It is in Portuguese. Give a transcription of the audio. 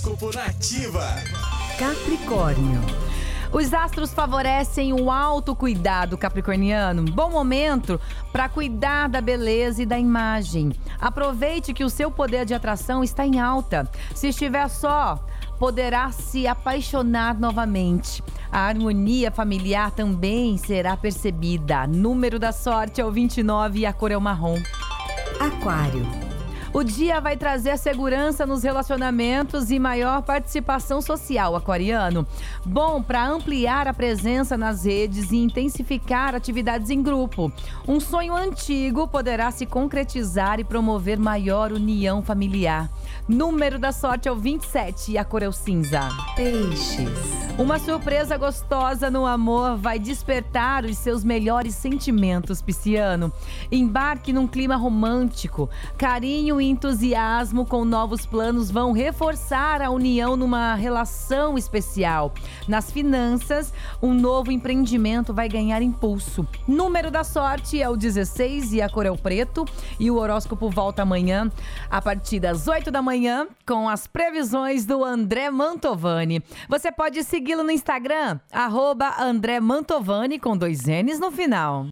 Horóscopo Nativa. Capricórnio. Os astros favorecem o autocuidado capricorniano. Bom momento para cuidar da beleza e da imagem. Aproveite que o seu poder de atração está em alta. Se estiver só, poderá se apaixonar novamente. A harmonia familiar também será percebida. Número da sorte é o 29 e a cor é o marrom. Aquário. O dia vai trazer segurança nos relacionamentos e maior participação social aquariano. Bom para ampliar a presença nas redes e intensificar atividades em grupo. Um sonho antigo poderá se concretizar e promover maior união familiar. Número da sorte é o 27 e a cor é o cinza. Peixes. Uma surpresa gostosa no amor vai despertar os seus melhores sentimentos, pisciano. Embarque num clima romântico. Carinho entusiasmo com novos planos vão reforçar a união numa relação especial. Nas finanças, um novo empreendimento vai ganhar impulso. Número da sorte é o 16 e a cor é o preto. E o horóscopo volta amanhã, a partir das 8 da manhã, com as previsões do André Mantovani. Você pode segui-lo no Instagram, André Mantovani, com dois N's no final.